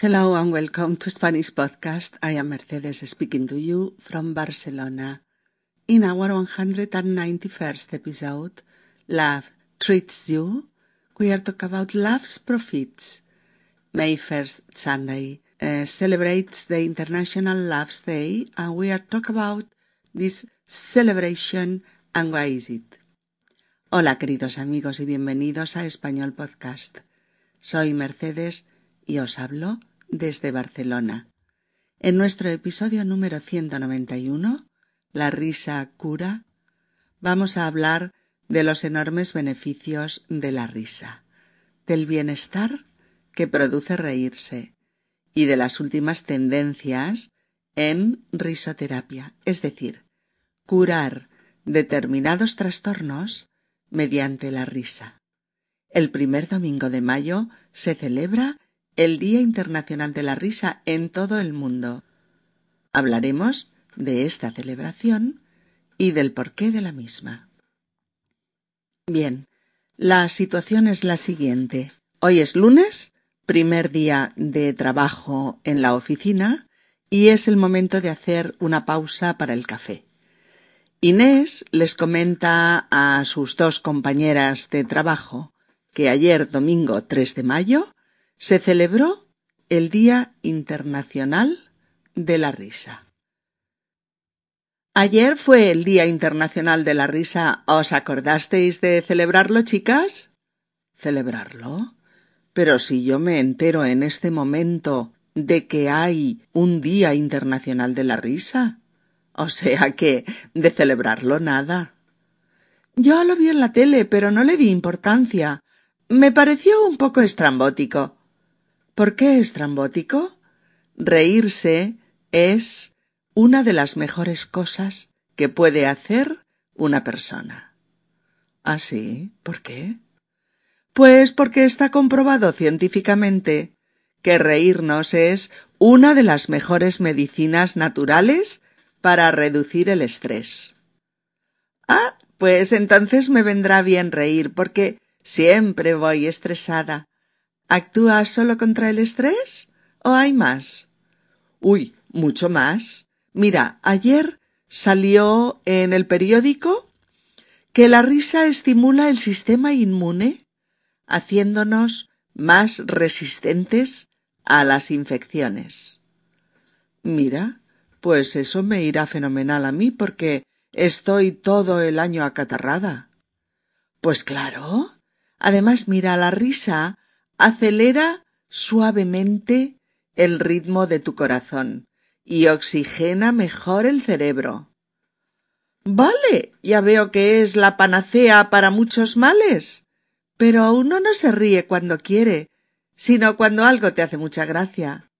Hello and welcome to Spanish Podcast. I am Mercedes speaking to you from Barcelona. In our 191st episode, Love Treats You, we are talking about love's profits. May 1st Sunday uh, celebrates the International Love's Day and we are talking about this celebration and why is it. Hola queridos amigos y bienvenidos a Español Podcast. Soy Mercedes y os hablo desde Barcelona. En nuestro episodio número 191, La risa cura, vamos a hablar de los enormes beneficios de la risa, del bienestar que produce reírse y de las últimas tendencias en risoterapia, es decir, curar determinados trastornos mediante la risa. El primer domingo de mayo se celebra el Día Internacional de la Risa en todo el mundo. Hablaremos de esta celebración y del porqué de la misma. Bien, la situación es la siguiente. Hoy es lunes, primer día de trabajo en la oficina, y es el momento de hacer una pausa para el café. Inés les comenta a sus dos compañeras de trabajo que ayer domingo 3 de mayo se celebró el Día Internacional de la Risa. Ayer fue el Día Internacional de la Risa. ¿Os acordasteis de celebrarlo, chicas? ¿Celebrarlo? Pero si yo me entero en este momento de que hay un Día Internacional de la Risa. O sea que de celebrarlo nada. Yo lo vi en la tele, pero no le di importancia. Me pareció un poco estrambótico. ¿Por qué estrambótico? Reírse es una de las mejores cosas que puede hacer una persona. ¿Ah, sí? ¿Por qué? Pues porque está comprobado científicamente que reírnos es una de las mejores medicinas naturales para reducir el estrés. Ah, pues entonces me vendrá bien reír porque siempre voy estresada. ¿Actúa solo contra el estrés? ¿O hay más? Uy, mucho más. Mira, ayer salió en el periódico que la risa estimula el sistema inmune, haciéndonos más resistentes a las infecciones. Mira, pues eso me irá fenomenal a mí porque estoy todo el año acatarrada. Pues claro. Además, mira, la risa acelera suavemente el ritmo de tu corazón y oxigena mejor el cerebro. Vale, ya veo que es la panacea para muchos males. Pero uno no se ríe cuando quiere, sino cuando algo te hace mucha gracia.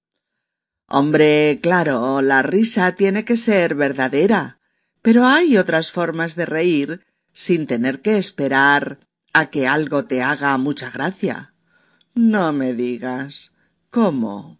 Hombre, claro, la risa tiene que ser verdadera, pero hay otras formas de reír sin tener que esperar a que algo te haga mucha gracia. No me digas. ¿Cómo?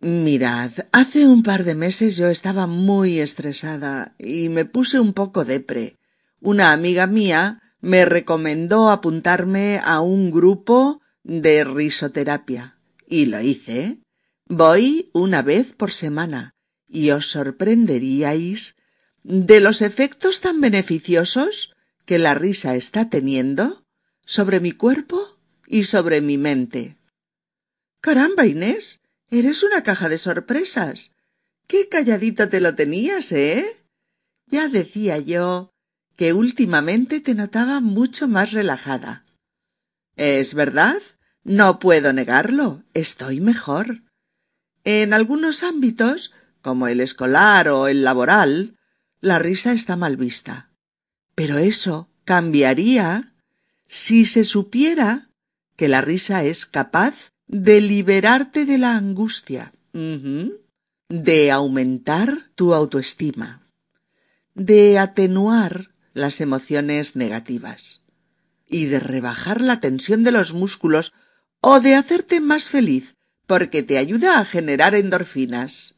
Mirad, hace un par de meses yo estaba muy estresada y me puse un poco depre. Una amiga mía me recomendó apuntarme a un grupo de risoterapia y lo hice. Voy una vez por semana y os sorprenderíais de los efectos tan beneficiosos que la risa está teniendo sobre mi cuerpo y sobre mi mente. Caramba, Inés, eres una caja de sorpresas. Qué calladito te lo tenías, ¿eh? Ya decía yo que últimamente te notaba mucho más relajada. Es verdad, no puedo negarlo, estoy mejor. En algunos ámbitos, como el escolar o el laboral, la risa está mal vista. Pero eso cambiaría si se supiera que la risa es capaz de liberarte de la angustia, de aumentar tu autoestima, de atenuar las emociones negativas y de rebajar la tensión de los músculos o de hacerte más feliz porque te ayuda a generar endorfinas.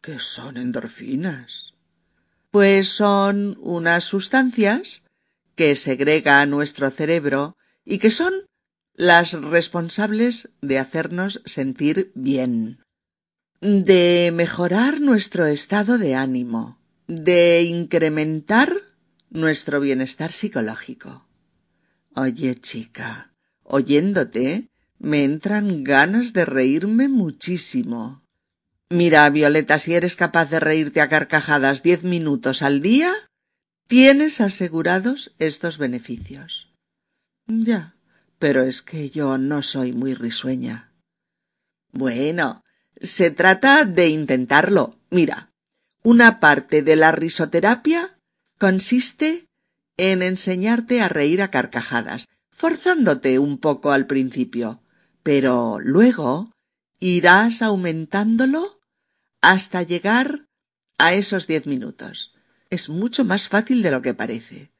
¿Qué son endorfinas? Pues son unas sustancias que segrega nuestro cerebro y que son las responsables de hacernos sentir bien, de mejorar nuestro estado de ánimo, de incrementar nuestro bienestar psicológico. Oye, chica, oyéndote, me entran ganas de reírme muchísimo. Mira, Violeta, si eres capaz de reírte a carcajadas diez minutos al día, tienes asegurados estos beneficios. Ya, pero es que yo no soy muy risueña. Bueno, se trata de intentarlo. Mira, una parte de la risoterapia consiste en enseñarte a reír a carcajadas, forzándote un poco al principio, pero luego irás aumentándolo hasta llegar a esos diez minutos. Es mucho más fácil de lo que parece.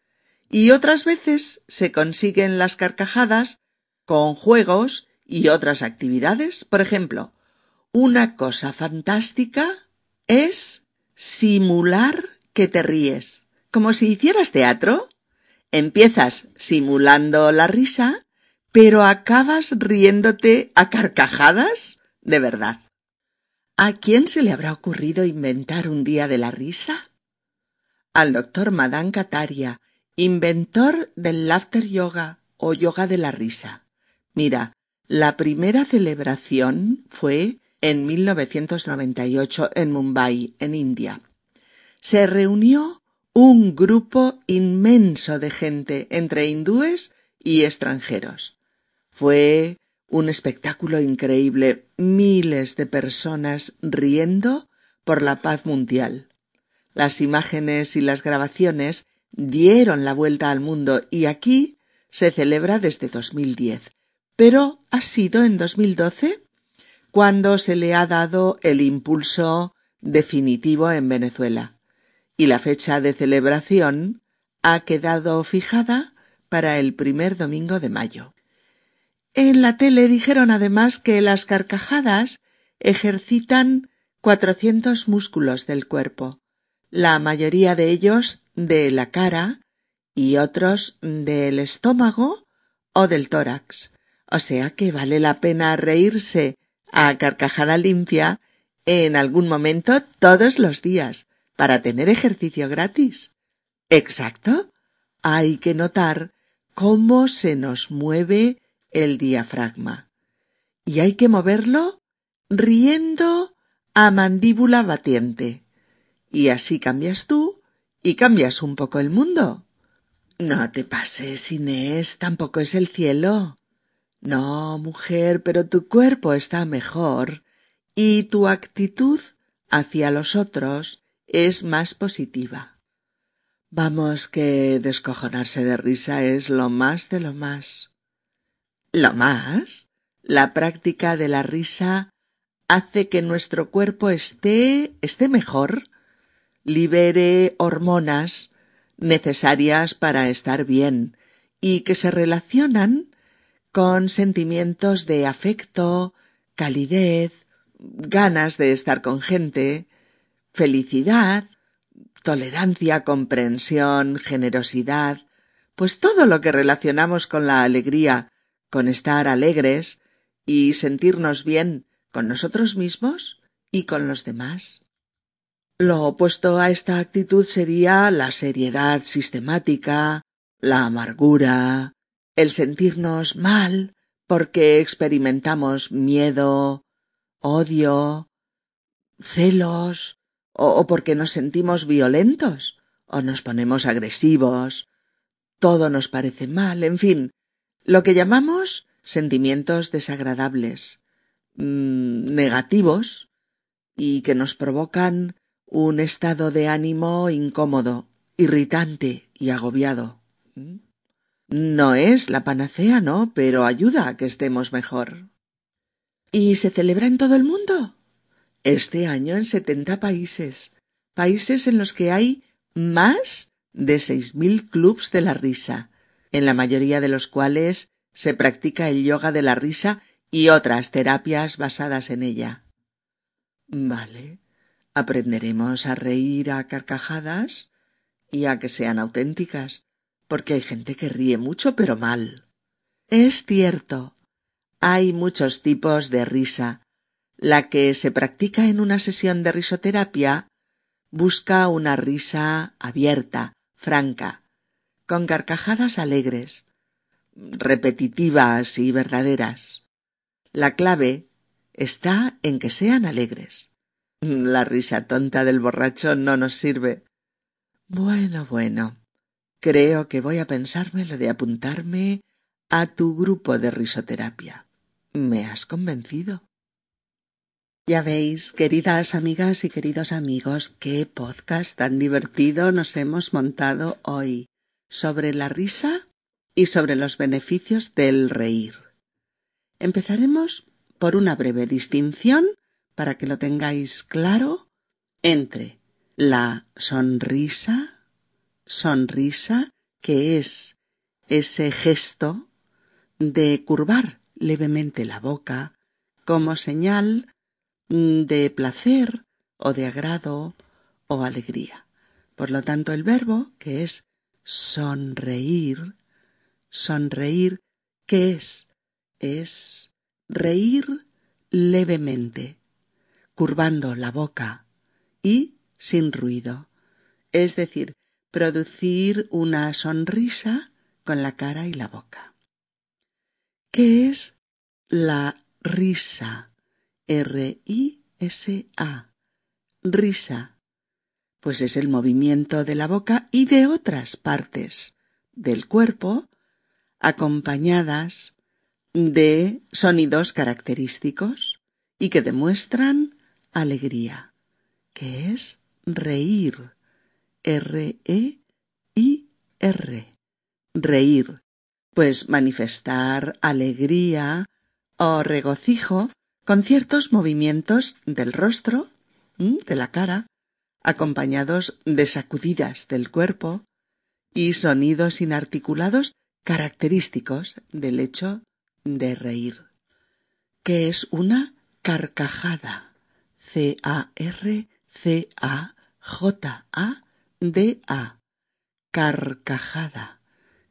Y otras veces se consiguen las carcajadas con juegos y otras actividades. Por ejemplo, una cosa fantástica es simular que te ríes. Como si hicieras teatro. Empiezas simulando la risa, pero acabas riéndote a carcajadas de verdad. ¿A quién se le habrá ocurrido inventar un día de la risa? Al doctor Madan Kataria, inventor del laughter yoga o yoga de la risa. Mira, la primera celebración fue en 1998 en Mumbai, en India. Se reunió un grupo inmenso de gente entre hindúes y extranjeros. Fue un espectáculo increíble, miles de personas riendo por la paz mundial. Las imágenes y las grabaciones dieron la vuelta al mundo y aquí se celebra desde 2010. Pero ha sido en 2012 cuando se le ha dado el impulso definitivo en Venezuela y la fecha de celebración ha quedado fijada para el primer domingo de mayo. En la tele dijeron además que las carcajadas ejercitan cuatrocientos músculos del cuerpo, la mayoría de ellos de la cara y otros del estómago o del tórax. O sea que vale la pena reírse a carcajada limpia en algún momento todos los días, para tener ejercicio gratis. Exacto. Hay que notar cómo se nos mueve el diafragma. Y hay que moverlo riendo a mandíbula batiente. Y así cambias tú y cambias un poco el mundo. No te pases, Inés, tampoco es el cielo. No, mujer, pero tu cuerpo está mejor y tu actitud hacia los otros es más positiva. Vamos que descojonarse de risa es lo más de lo más. ¿Lo más? La práctica de la risa hace que nuestro cuerpo esté esté mejor, libere hormonas necesarias para estar bien y que se relacionan con sentimientos de afecto, calidez, ganas de estar con gente, felicidad, tolerancia, comprensión, generosidad, pues todo lo que relacionamos con la alegría, con estar alegres y sentirnos bien con nosotros mismos y con los demás. Lo opuesto a esta actitud sería la seriedad sistemática, la amargura, el sentirnos mal porque experimentamos miedo, odio, celos, o, porque nos sentimos violentos, o nos ponemos agresivos, todo nos parece mal, en fin, lo que llamamos sentimientos desagradables, mmm, negativos, y que nos provocan un estado de ánimo incómodo, irritante y agobiado. No es la panacea, ¿no? Pero ayuda a que estemos mejor. ¿Y se celebra en todo el mundo? este año en setenta países, países en los que hay más de seis mil clubs de la risa, en la mayoría de los cuales se practica el yoga de la risa y otras terapias basadas en ella. Vale, aprenderemos a reír a carcajadas y a que sean auténticas, porque hay gente que ríe mucho pero mal. Es cierto. Hay muchos tipos de risa. La que se practica en una sesión de risoterapia busca una risa abierta, franca, con carcajadas alegres, repetitivas y verdaderas. La clave está en que sean alegres. La risa tonta del borracho no nos sirve. Bueno, bueno. Creo que voy a pensarme lo de apuntarme a tu grupo de risoterapia. Me has convencido. Ya veis, queridas amigas y queridos amigos, qué podcast tan divertido nos hemos montado hoy sobre la risa y sobre los beneficios del reír. Empezaremos por una breve distinción, para que lo tengáis claro, entre la sonrisa, sonrisa, que es ese gesto de curvar levemente la boca como señal de placer o de agrado o alegría. Por lo tanto, el verbo, que es sonreír, sonreír, ¿qué es? Es reír levemente, curvando la boca y sin ruido, es decir, producir una sonrisa con la cara y la boca. ¿Qué es la risa? R-I-S-A. Risa. Pues es el movimiento de la boca y de otras partes del cuerpo acompañadas de sonidos característicos y que demuestran alegría, que es reír. R-E-I-R. Reír. Pues manifestar alegría o regocijo con ciertos movimientos del rostro, de la cara, acompañados de sacudidas del cuerpo y sonidos inarticulados característicos del hecho de reír, que es una carcajada. C-A-R-C-A-J-A-D-A. Carcajada.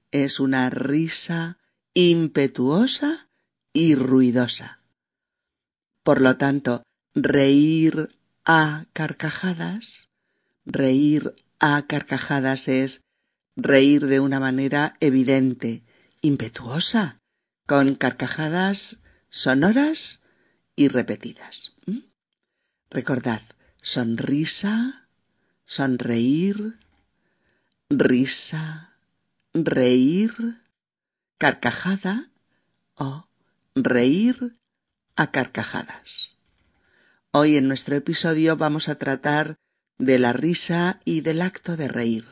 Es una risa impetuosa y ruidosa. Por lo tanto, reír a carcajadas, reír a carcajadas es reír de una manera evidente, impetuosa, con carcajadas sonoras y repetidas. ¿Mm? Recordad, sonrisa, sonreír, risa, reír, carcajada o reír a carcajadas. Hoy en nuestro episodio vamos a tratar de la risa y del acto de reír,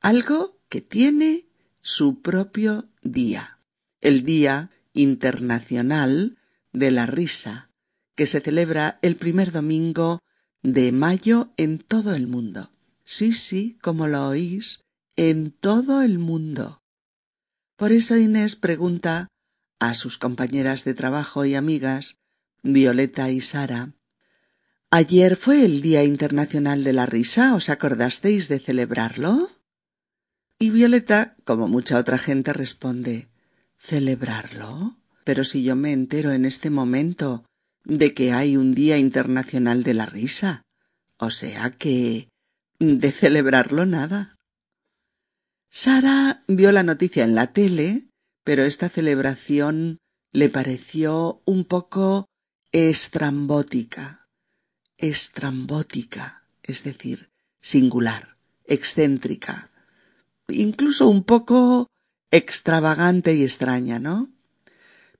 algo que tiene su propio día, el Día Internacional de la Risa, que se celebra el primer domingo de mayo en todo el mundo. Sí, sí, como lo oís, en todo el mundo. Por eso Inés pregunta a sus compañeras de trabajo y amigas, Violeta y Sara. Ayer fue el Día Internacional de la Risa, ¿os acordasteis de celebrarlo? Y Violeta, como mucha otra gente, responde ¿Celebrarlo? Pero si yo me entero en este momento de que hay un Día Internacional de la Risa. O sea que... de celebrarlo nada. Sara vio la noticia en la tele pero esta celebración le pareció un poco estrambótica, estrambótica, es decir, singular, excéntrica, incluso un poco extravagante y extraña, ¿no?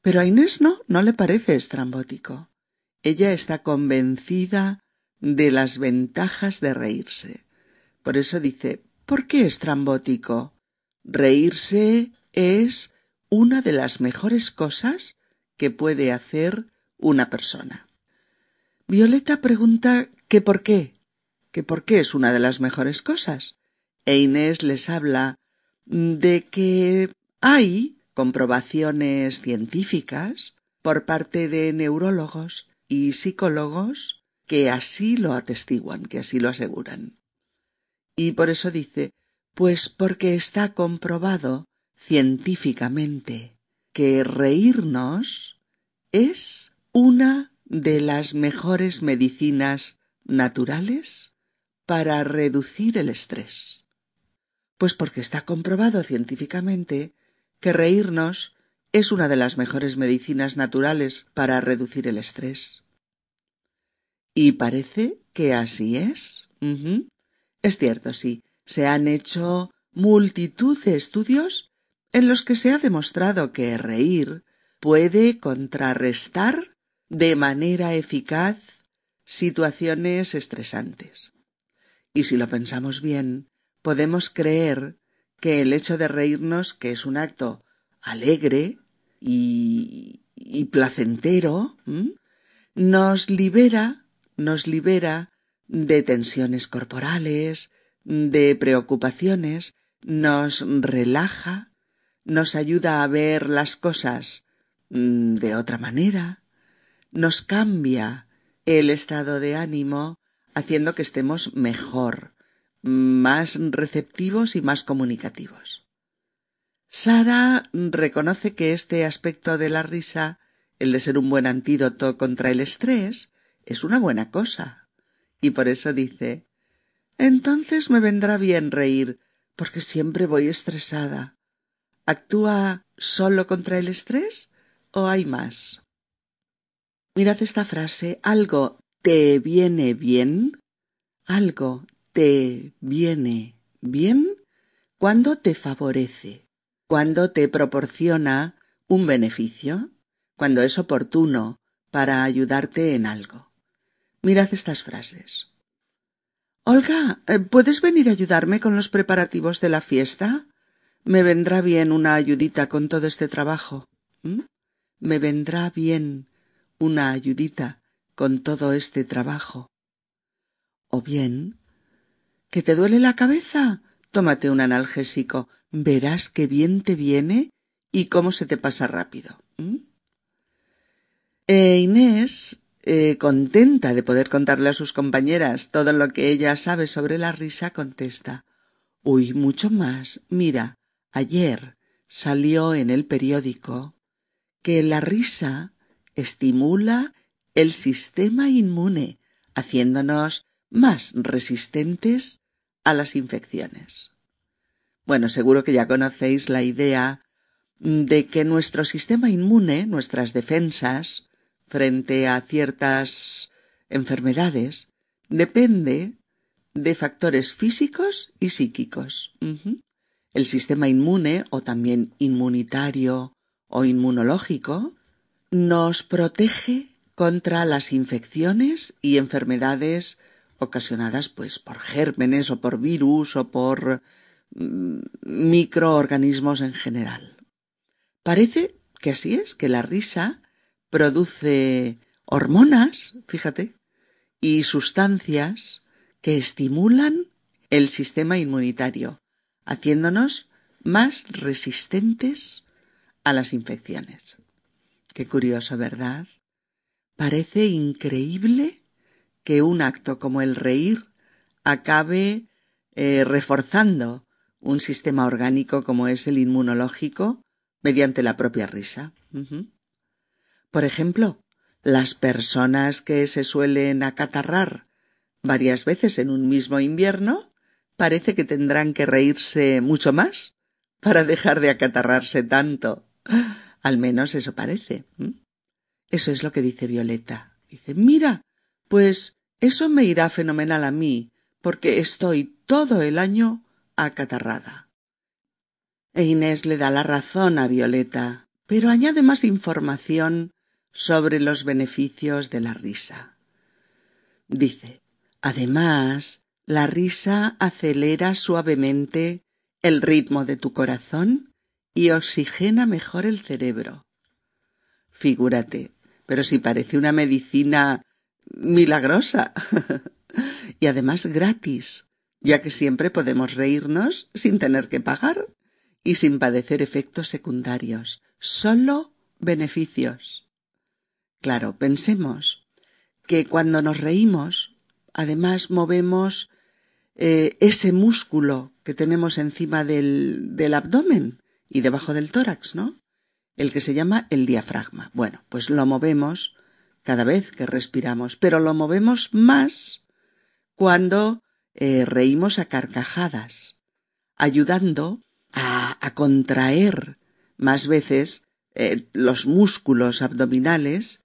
Pero a Inés no, no le parece estrambótico. Ella está convencida de las ventajas de reírse. Por eso dice, ¿por qué estrambótico? Reírse es una de las mejores cosas que puede hacer una persona. Violeta pregunta que por qué, que por qué es una de las mejores cosas. E Inés les habla de que hay comprobaciones científicas por parte de neurólogos y psicólogos que así lo atestiguan, que así lo aseguran. Y por eso dice, pues porque está comprobado científicamente que reírnos es una de las mejores medicinas naturales para reducir el estrés. Pues porque está comprobado científicamente que reírnos es una de las mejores medicinas naturales para reducir el estrés. Y parece que así es. Es cierto, sí. Se han hecho multitud de estudios en los que se ha demostrado que reír puede contrarrestar de manera eficaz situaciones estresantes. Y si lo pensamos bien, podemos creer que el hecho de reírnos, que es un acto alegre y, y placentero, nos libera, nos libera de tensiones corporales, de preocupaciones, nos relaja, nos ayuda a ver las cosas mm, de otra manera, nos cambia el estado de ánimo, haciendo que estemos mejor, más receptivos y más comunicativos. Sara reconoce que este aspecto de la risa, el de ser un buen antídoto contra el estrés, es una buena cosa. Y por eso dice Entonces me vendrá bien reír, porque siempre voy estresada. ¿Actúa solo contra el estrés o hay más? Mirad esta frase, algo te viene bien, algo te viene bien cuando te favorece, cuando te proporciona un beneficio, cuando es oportuno para ayudarte en algo. Mirad estas frases. Olga, eh, ¿puedes venir a ayudarme con los preparativos de la fiesta? Me vendrá bien una ayudita con todo este trabajo. ¿Mm? Me vendrá bien una ayudita con todo este trabajo. O bien, ¿que te duele la cabeza? Tómate un analgésico. Verás qué bien te viene y cómo se te pasa rápido. E Inés eh, contenta de poder contarle a sus compañeras todo lo que ella sabe sobre la risa, contesta Uy, mucho más. Mira, ayer salió en el periódico que la risa estimula el sistema inmune, haciéndonos más resistentes a las infecciones. Bueno, seguro que ya conocéis la idea de que nuestro sistema inmune, nuestras defensas, frente a ciertas enfermedades depende de factores físicos y psíquicos. El sistema inmune o también inmunitario o inmunológico nos protege contra las infecciones y enfermedades ocasionadas pues por gérmenes o por virus o por mm, microorganismos en general. Parece que así es, que la risa produce hormonas, fíjate, y sustancias que estimulan el sistema inmunitario, haciéndonos más resistentes a las infecciones. Qué curioso, ¿verdad? Parece increíble que un acto como el reír acabe eh, reforzando un sistema orgánico como es el inmunológico mediante la propia risa. Por ejemplo, las personas que se suelen acatarrar varias veces en un mismo invierno parece que tendrán que reírse mucho más para dejar de acatarrarse tanto. Al menos eso parece. Eso es lo que dice Violeta. Dice, mira, pues eso me irá fenomenal a mí, porque estoy todo el año acatarrada. E Inés le da la razón a Violeta, pero añade más información sobre los beneficios de la risa. Dice, además, la risa acelera suavemente el ritmo de tu corazón y oxigena mejor el cerebro. Figúrate, pero si parece una medicina milagrosa. y además gratis, ya que siempre podemos reírnos sin tener que pagar y sin padecer efectos secundarios, solo beneficios. Claro, pensemos que cuando nos reímos, además movemos eh, ese músculo que tenemos encima del, del abdomen y debajo del tórax, ¿no? el que se llama el diafragma. Bueno, pues lo movemos cada vez que respiramos, pero lo movemos más cuando eh, reímos a carcajadas, ayudando a, a contraer más veces eh, los músculos abdominales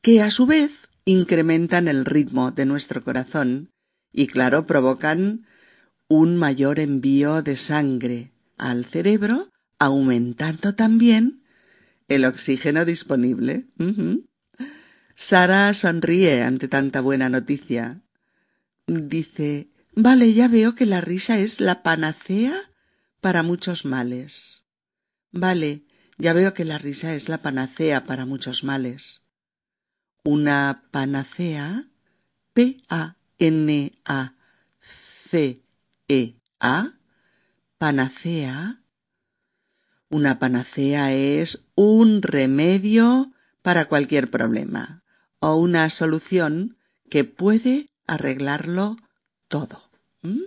que a su vez incrementan el ritmo de nuestro corazón y claro provocan un mayor envío de sangre al cerebro, aumentando también el oxígeno disponible. Sara sonríe ante tanta buena noticia. Dice Vale, ya veo que la risa es la panacea para muchos males. Vale, ya veo que la risa es la panacea para muchos males. Una panacea, P-A-N-A-C-E-A, panacea. Una panacea es un remedio para cualquier problema o una solución que puede arreglarlo todo. ¿Mm?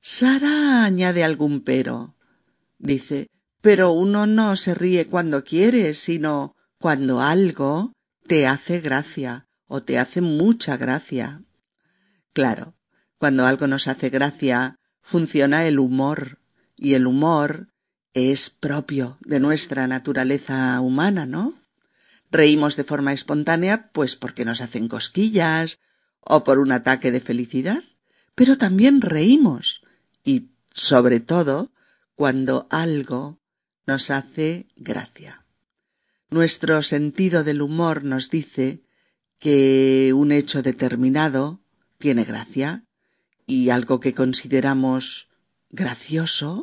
Sara añade algún pero. Dice, pero uno no se ríe cuando quiere, sino cuando algo te hace gracia o te hace mucha gracia. Claro, cuando algo nos hace gracia, funciona el humor, y el humor es propio de nuestra naturaleza humana, ¿no? Reímos de forma espontánea, pues porque nos hacen cosquillas, o por un ataque de felicidad, pero también reímos, y sobre todo cuando algo nos hace gracia. Nuestro sentido del humor nos dice que un hecho determinado tiene gracia y algo que consideramos gracioso,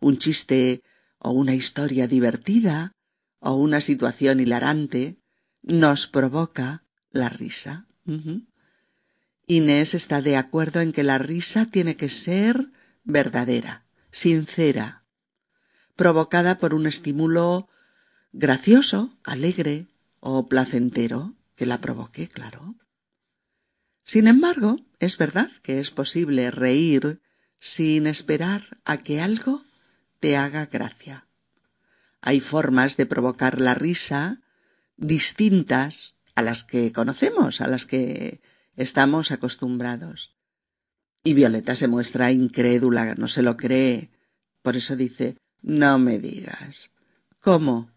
un chiste o una historia divertida o una situación hilarante, nos provoca la risa. Inés está de acuerdo en que la risa tiene que ser verdadera, sincera, provocada por un estímulo gracioso, alegre o placentero que la provoque, claro. Sin embargo, es verdad que es posible reír sin esperar a que algo te haga gracia. Hay formas de provocar la risa distintas a las que conocemos, a las que estamos acostumbrados. Y Violeta se muestra incrédula, no se lo cree. Por eso dice no me digas. ¿Cómo?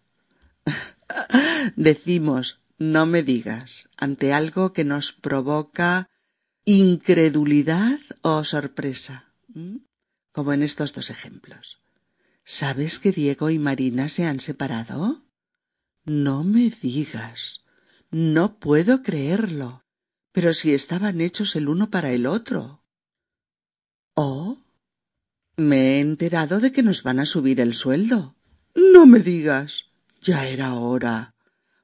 Decimos no me digas ante algo que nos provoca incredulidad o sorpresa, como en estos dos ejemplos. ¿Sabes que Diego y Marina se han separado? No me digas. No puedo creerlo. Pero si estaban hechos el uno para el otro. ¿Oh? Me he enterado de que nos van a subir el sueldo. No me digas. Ya era hora.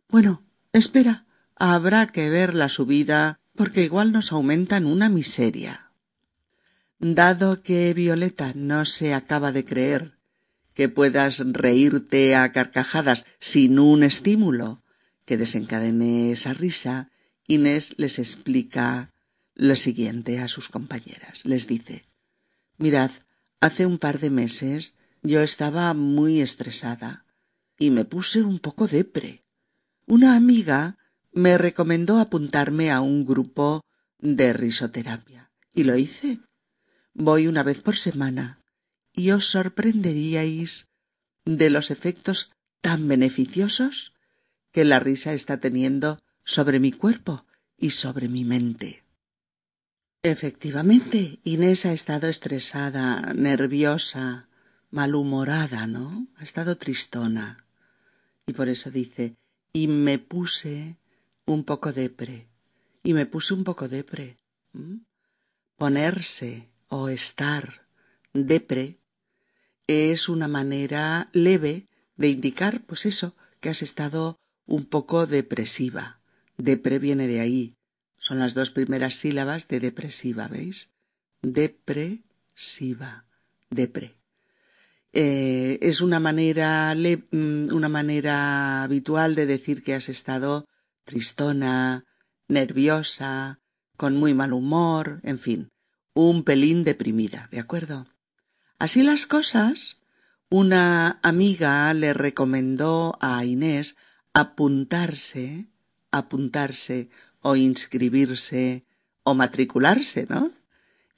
Bueno, espera. Habrá que ver la subida porque igual nos aumentan una miseria. Dado que Violeta no se acaba de creer que puedas reírte a carcajadas sin un estímulo que desencadene esa risa, Inés les explica lo siguiente a sus compañeras. Les dice Mirad, Hace un par de meses yo estaba muy estresada y me puse un poco depre. Una amiga me recomendó apuntarme a un grupo de risoterapia y lo hice. Voy una vez por semana y os sorprenderíais de los efectos tan beneficiosos que la risa está teniendo sobre mi cuerpo y sobre mi mente. Efectivamente, Inés ha estado estresada, nerviosa, malhumorada, ¿no? Ha estado tristona. Y por eso dice, y me puse un poco depre. Y me puse un poco depre. Ponerse o estar depre es una manera leve de indicar, pues eso, que has estado un poco depresiva. Depre viene de ahí, son las dos primeras sílabas de depresiva, ¿veis? Depresiva, depre. Eh, es una manera, mm, una manera habitual de decir que has estado tristona, nerviosa, con muy mal humor, en fin, un pelín deprimida, ¿de acuerdo? Así las cosas, una amiga le recomendó a Inés apuntarse, apuntarse o inscribirse o matricularse, ¿no?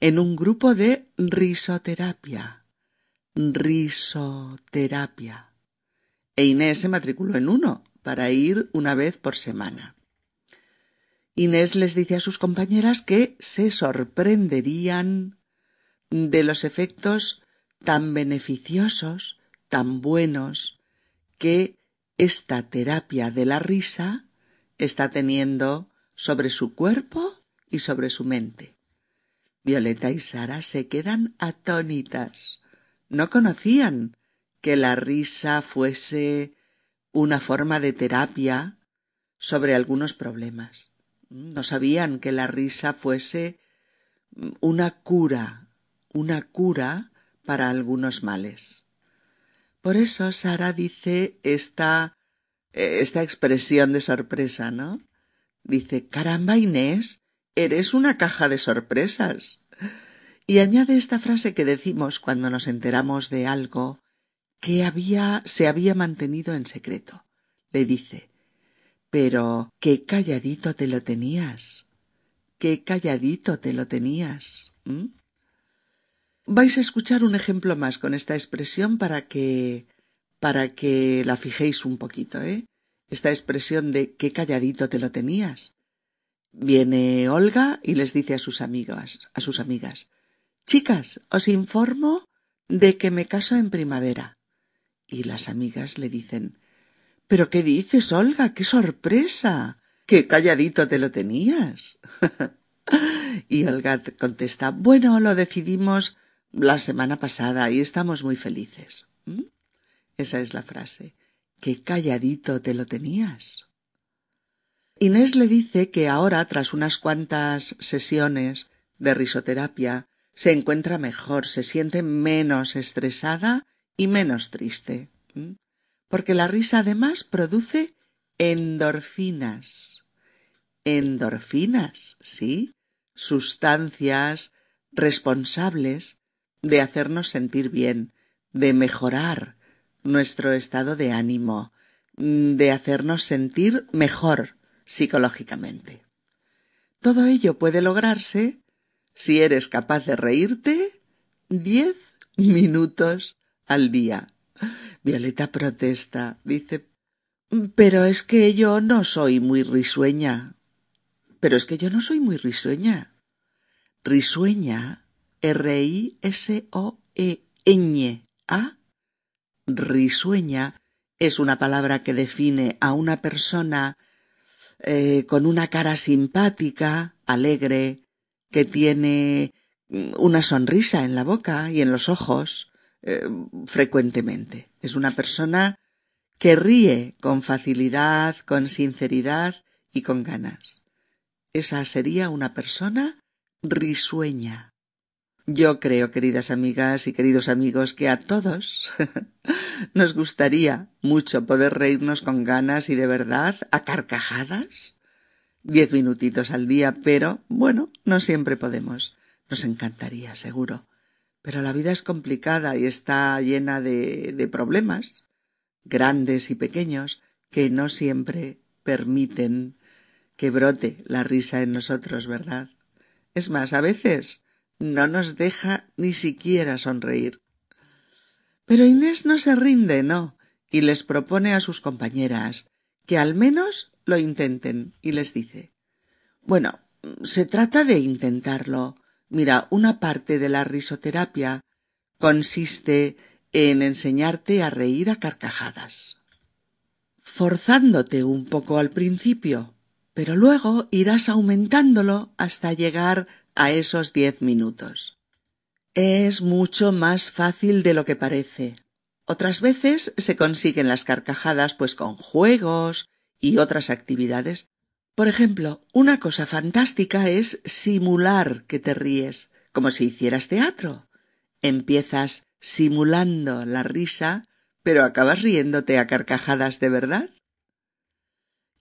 En un grupo de risoterapia. Risoterapia. E Inés se matriculó en uno para ir una vez por semana. Inés les dice a sus compañeras que se sorprenderían de los efectos tan beneficiosos, tan buenos, que esta terapia de la risa está teniendo sobre su cuerpo y sobre su mente. Violeta y Sara se quedan atónitas. No conocían que la risa fuese una forma de terapia sobre algunos problemas. No sabían que la risa fuese una cura, una cura para algunos males. Por eso Sara dice esta, esta expresión de sorpresa, ¿no? Dice, caramba Inés, eres una caja de sorpresas. Y añade esta frase que decimos cuando nos enteramos de algo que había, se había mantenido en secreto. Le dice, pero qué calladito te lo tenías. Qué calladito te lo tenías. Vais a escuchar un ejemplo más con esta expresión para que para que la fijéis un poquito, ¿eh? Esta expresión de qué calladito te lo tenías. Viene Olga y les dice a sus amigas, a sus amigas, Chicas, os informo de que me caso en primavera. Y las amigas le dicen, ¿Pero qué dices, Olga? ¡Qué sorpresa! ¡Qué calladito te lo tenías! y Olga contesta, bueno, lo decidimos la semana pasada y estamos muy felices. ¿Mm? Esa es la frase. ¡Qué calladito te lo tenías! Inés le dice que ahora, tras unas cuantas sesiones de risoterapia, se encuentra mejor, se siente menos estresada y menos triste. ¿Mm? porque la risa además produce endorfinas. Endorfinas, sí, sustancias responsables de hacernos sentir bien, de mejorar nuestro estado de ánimo, de hacernos sentir mejor psicológicamente. Todo ello puede lograrse si eres capaz de reírte diez minutos al día. Violeta protesta. Dice Pero es que yo no soy muy risueña. Pero es que yo no soy muy risueña. Risueña, R-I-S-O-E-Ñ-A. Risueña es una palabra que define a una persona eh, con una cara simpática, alegre, que tiene una sonrisa en la boca y en los ojos, eh, frecuentemente. Es una persona que ríe con facilidad, con sinceridad y con ganas. Esa sería una persona risueña. Yo creo, queridas amigas y queridos amigos, que a todos nos gustaría mucho poder reírnos con ganas y de verdad, a carcajadas. Diez minutitos al día, pero bueno, no siempre podemos. Nos encantaría, seguro. Pero la vida es complicada y está llena de, de problemas, grandes y pequeños, que no siempre permiten que brote la risa en nosotros, ¿verdad? Es más, a veces no nos deja ni siquiera sonreír. Pero Inés no se rinde, no, y les propone a sus compañeras que al menos lo intenten, y les dice Bueno, se trata de intentarlo, Mira, una parte de la risoterapia consiste en enseñarte a reír a carcajadas, forzándote un poco al principio, pero luego irás aumentándolo hasta llegar a esos diez minutos. Es mucho más fácil de lo que parece. Otras veces se consiguen las carcajadas pues con juegos y otras actividades por ejemplo, una cosa fantástica es simular que te ríes, como si hicieras teatro. Empiezas simulando la risa, pero acabas riéndote a carcajadas de verdad.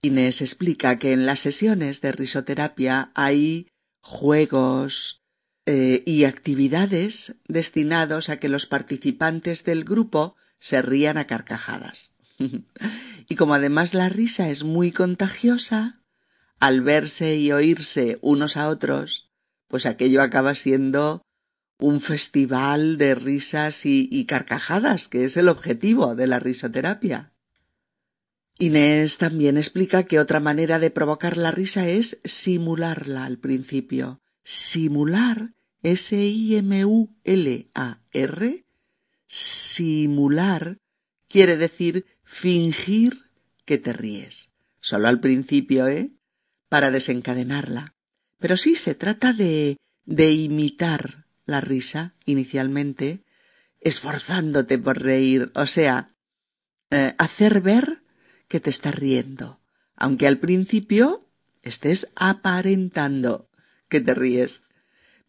Inés explica que en las sesiones de risoterapia hay juegos, eh, y actividades destinados a que los participantes del grupo se rían a carcajadas. y como además la risa es muy contagiosa, al verse y oírse unos a otros, pues aquello acaba siendo un festival de risas y, carcajadas, que es el objetivo de la risoterapia. Inés también explica que otra manera de provocar la risa es simularla al principio. Simular, S-I-M-U-L-A-R, simular quiere decir fingir que te ríes. Solo al principio, ¿eh? Para desencadenarla. Pero sí se trata de, de imitar la risa inicialmente, esforzándote por reír, o sea, eh, hacer ver que te estás riendo, aunque al principio estés aparentando que te ríes.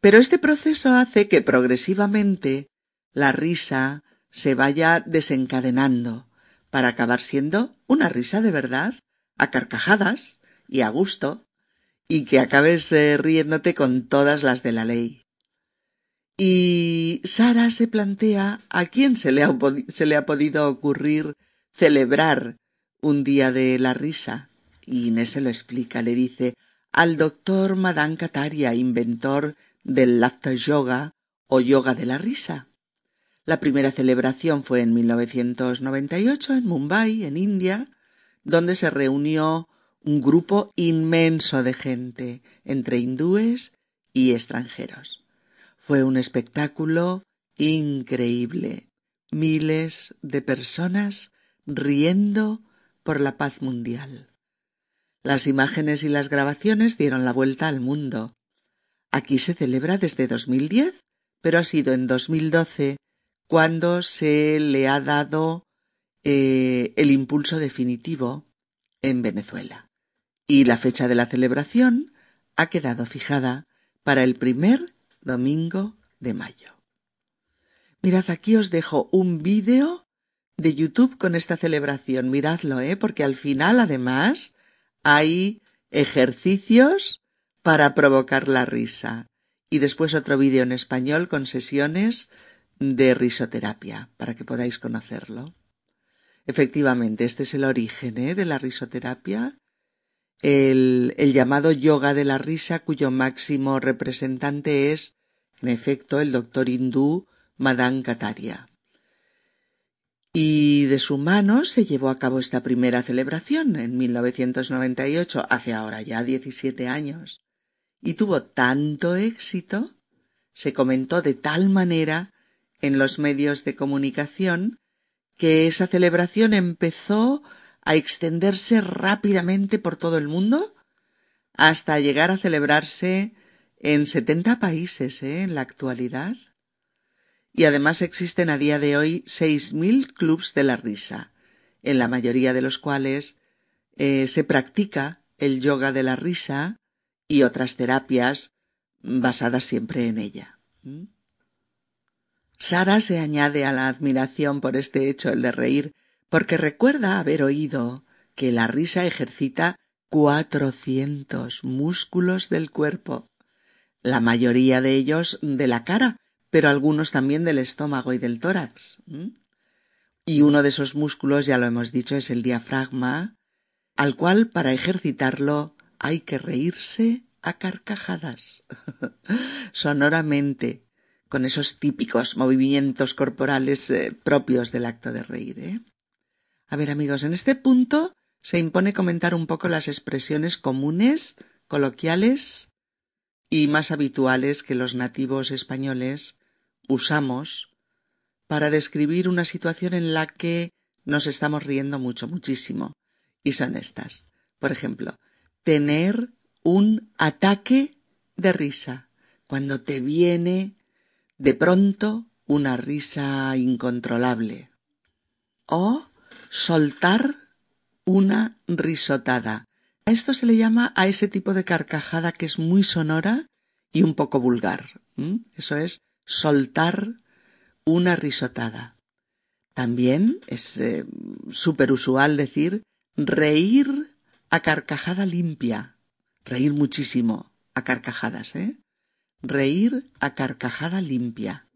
Pero este proceso hace que progresivamente la risa se vaya desencadenando para acabar siendo una risa de verdad, a carcajadas y a gusto, y que acabes eh, riéndote con todas las de la ley. Y Sara se plantea a quién se le, ha, se le ha podido ocurrir celebrar un día de la risa. Y Inés se lo explica, le dice al doctor Madan Kataria, inventor del laughter yoga o yoga de la risa. La primera celebración fue en 1998 en Mumbai, en India, donde se reunió un grupo inmenso de gente, entre hindúes y extranjeros. Fue un espectáculo increíble. Miles de personas riendo por la paz mundial. Las imágenes y las grabaciones dieron la vuelta al mundo. Aquí se celebra desde 2010, pero ha sido en 2012 cuando se le ha dado eh, el impulso definitivo en Venezuela y la fecha de la celebración ha quedado fijada para el primer domingo de mayo. Mirad, aquí os dejo un vídeo de YouTube con esta celebración. Miradlo, ¿eh? Porque al final, además, hay ejercicios para provocar la risa. Y después otro vídeo en español con sesiones de risoterapia, para que podáis conocerlo. Efectivamente, este es el origen ¿eh? de la risoterapia el, llamado yoga de la risa cuyo máximo representante es, en efecto, el doctor hindú Madan Kataria. Y de su mano se llevó a cabo esta primera celebración en 1998, hace ahora ya 17 años, y tuvo tanto éxito, se comentó de tal manera en los medios de comunicación, que esa celebración empezó a extenderse rápidamente por todo el mundo hasta llegar a celebrarse en 70 países ¿eh? en la actualidad. Y además existen a día de hoy 6.000 clubs de la risa, en la mayoría de los cuales eh, se practica el yoga de la risa y otras terapias basadas siempre en ella. ¿Mm? Sara se añade a la admiración por este hecho, el de reír, porque recuerda haber oído que la risa ejercita cuatrocientos músculos del cuerpo, la mayoría de ellos de la cara, pero algunos también del estómago y del tórax. Y uno de esos músculos, ya lo hemos dicho, es el diafragma, al cual para ejercitarlo hay que reírse a carcajadas, sonoramente, con esos típicos movimientos corporales eh, propios del acto de reír. ¿eh? A ver amigos, en este punto se impone comentar un poco las expresiones comunes, coloquiales y más habituales que los nativos españoles usamos para describir una situación en la que nos estamos riendo mucho, muchísimo. Y son estas. Por ejemplo, tener un ataque de risa, cuando te viene de pronto una risa incontrolable. O soltar una risotada. A esto se le llama a ese tipo de carcajada que es muy sonora y un poco vulgar. Eso es soltar una risotada. También es eh, súper usual decir reír a carcajada limpia. Reír muchísimo a carcajadas, ¿eh? reír a carcajada limpia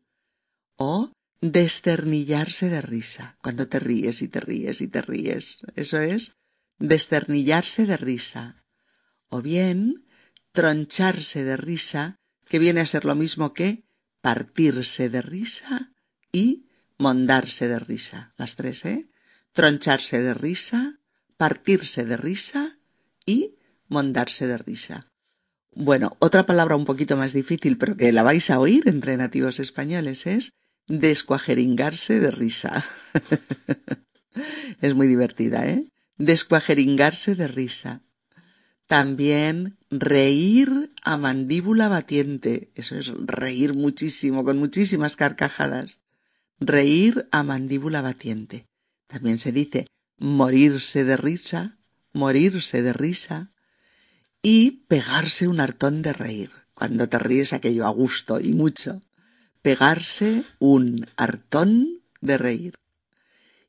o desternillarse de risa, cuando te ríes y te ríes y te ríes. Eso es desternillarse de risa. O bien troncharse de risa, que viene a ser lo mismo que partirse de risa y mondarse de risa. Las tres, ¿eh? Troncharse de risa, partirse de risa y mondarse de risa. Bueno, otra palabra un poquito más difícil, pero que la vais a oír entre nativos españoles es descuajeringarse de risa. es muy divertida, ¿eh? Descuajeringarse de risa. También reír a mandíbula batiente. Eso es reír muchísimo, con muchísimas carcajadas. Reír a mandíbula batiente. También se dice morirse de risa, morirse de risa. Y pegarse un hartón de reír. Cuando te ríes aquello a gusto y mucho pegarse un hartón de reír.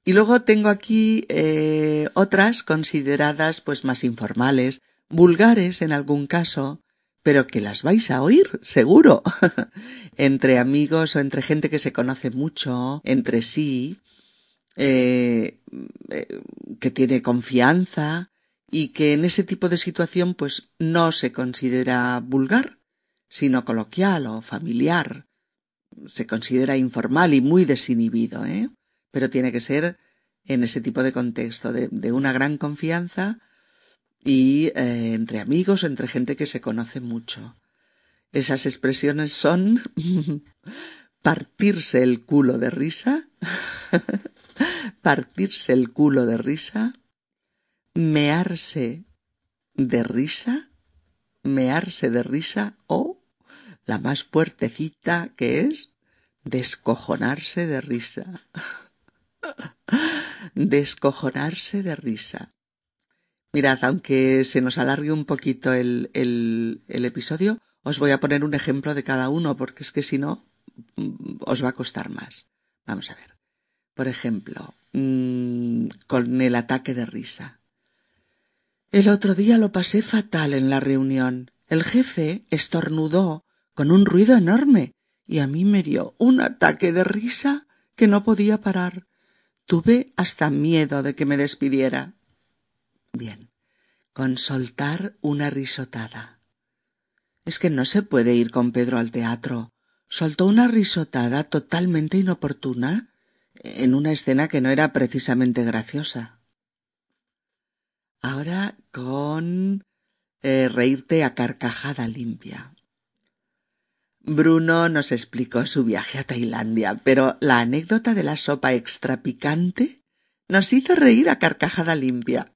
Y luego tengo aquí eh, otras consideradas pues más informales, vulgares en algún caso, pero que las vais a oír, seguro. entre amigos o entre gente que se conoce mucho, entre sí, eh, eh, que tiene confianza y que en ese tipo de situación pues no se considera vulgar, sino coloquial o familiar se considera informal y muy desinhibido, ¿eh? Pero tiene que ser en ese tipo de contexto, de, una gran confianza y eh, entre amigos, entre gente que se conoce mucho. Esas expresiones son partirse el culo de risa, partirse el culo de risa, mearse de risa, mearse de risa o la más fuertecita que es descojonarse de risa. descojonarse de risa. Mirad, aunque se nos alargue un poquito el, el, episodio, os voy a poner un ejemplo de cada uno, porque es que si no, mm, os va a costar más. Vamos a ver. Por ejemplo, mmm, con el ataque de risa. El otro día lo pasé fatal en la reunión. El jefe estornudó con un ruido enorme, y a mí me dio un ataque de risa que no podía parar. Tuve hasta miedo de que me despidiera. Bien, con soltar una risotada. Es que no se puede ir con Pedro al teatro. Soltó una risotada totalmente inoportuna en una escena que no era precisamente graciosa. Ahora con eh, reírte a carcajada limpia. Bruno nos explicó su viaje a Tailandia, pero la anécdota de la sopa extra picante nos hizo reír a carcajada limpia.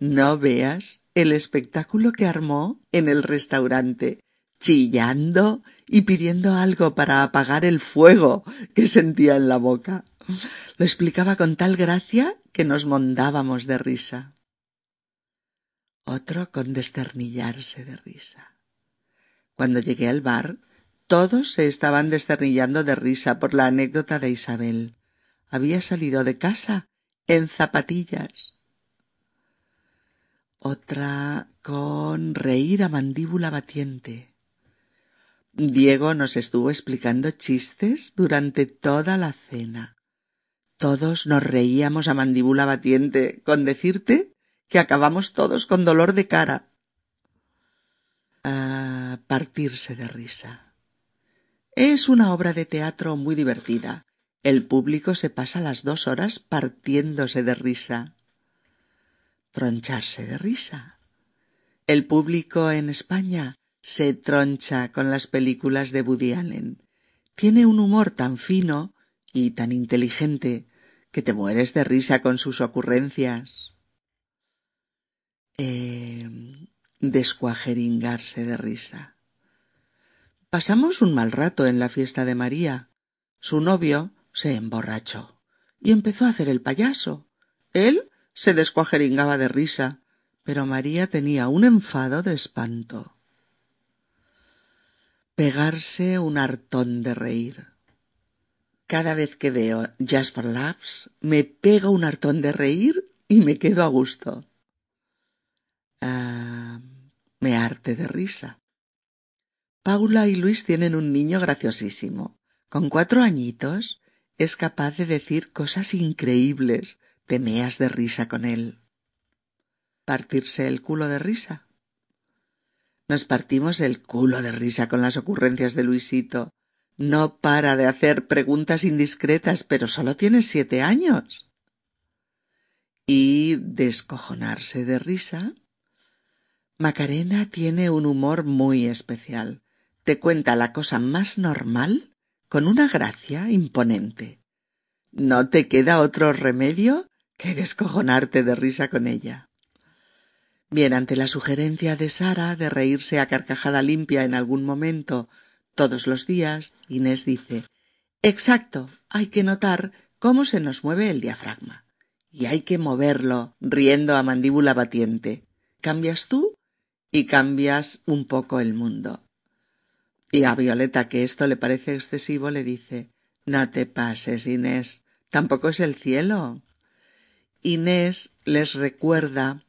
No veas el espectáculo que armó en el restaurante, chillando y pidiendo algo para apagar el fuego que sentía en la boca. Lo explicaba con tal gracia que nos mondábamos de risa. Otro con desternillarse de risa. Cuando llegué al bar, todos se estaban desternillando de risa por la anécdota de Isabel. Había salido de casa en zapatillas. Otra con reír a mandíbula batiente. Diego nos estuvo explicando chistes durante toda la cena. Todos nos reíamos a mandíbula batiente, con decirte que acabamos todos con dolor de cara. A partirse de risa. Es una obra de teatro muy divertida. El público se pasa las dos horas partiéndose de risa. Troncharse de risa. El público en España se troncha con las películas de Woody. Tiene un humor tan fino y tan inteligente que te mueres de risa con sus ocurrencias. Eh, descuajeringarse de risa. Pasamos un mal rato en la fiesta de María. Su novio se emborrachó y empezó a hacer el payaso. Él se descuajeringaba de risa, pero María tenía un enfado de espanto. Pegarse un hartón de reír. Cada vez que veo for Laughs, me pego un hartón de reír y me quedo a gusto. Ah, me arte de risa Paula y Luis tienen un niño graciosísimo. Con cuatro añitos es capaz de decir cosas increíbles. Te meas de risa con él. Partirse el culo de risa. Nos partimos el culo de risa con las ocurrencias de Luisito. No para de hacer preguntas indiscretas, pero solo tiene siete años. Y descojonarse de risa. Macarena tiene un humor muy especial. Te cuenta la cosa más normal con una gracia imponente. No te queda otro remedio que descojonarte de risa con ella. Bien, ante la sugerencia de Sara de reírse a carcajada limpia en algún momento todos los días, Inés dice Exacto, hay que notar cómo se nos mueve el diafragma. Y hay que moverlo, riendo a mandíbula batiente. Cambias tú y cambias un poco el mundo. Y a Violeta, que esto le parece excesivo, le dice No te pases, Inés, tampoco es el cielo. Inés les recuerda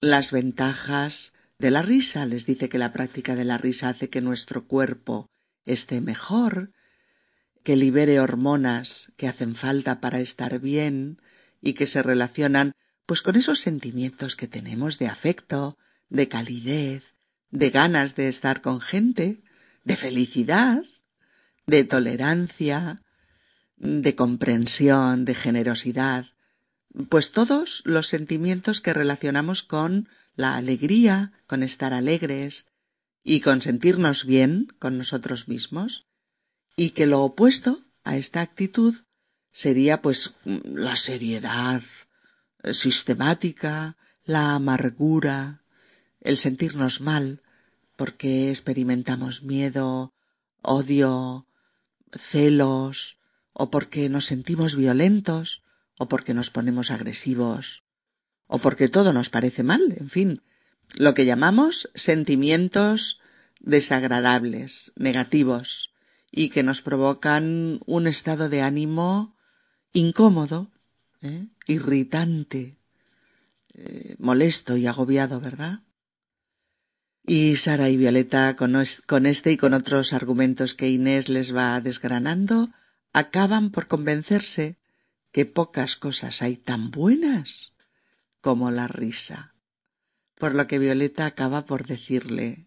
las ventajas de la risa, les dice que la práctica de la risa hace que nuestro cuerpo esté mejor, que libere hormonas que hacen falta para estar bien y que se relacionan pues con esos sentimientos que tenemos de afecto, de calidez, de ganas de estar con gente, de felicidad, de tolerancia, de comprensión, de generosidad, pues todos los sentimientos que relacionamos con la alegría, con estar alegres y con sentirnos bien con nosotros mismos, y que lo opuesto a esta actitud sería pues la seriedad sistemática, la amargura, el sentirnos mal, porque experimentamos miedo, odio, celos, o porque nos sentimos violentos, o porque nos ponemos agresivos, o porque todo nos parece mal, en fin, lo que llamamos sentimientos desagradables, negativos, y que nos provocan un estado de ánimo incómodo, ¿eh? irritante, eh, molesto y agobiado, ¿verdad? Y Sara y Violeta, con, este y con otros argumentos que Inés les va desgranando, acaban por convencerse que pocas cosas hay tan buenas como la risa. Por lo que Violeta acaba por decirle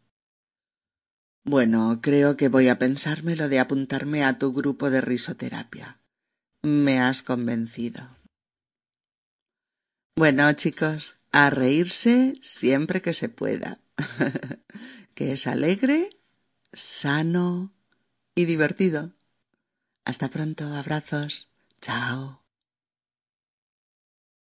Bueno, creo que voy a pensarme lo de apuntarme a tu grupo de risoterapia. Me has convencido. Bueno, chicos, a reírse siempre que se pueda. que es alegre, sano y divertido. Hasta pronto, abrazos. Chao.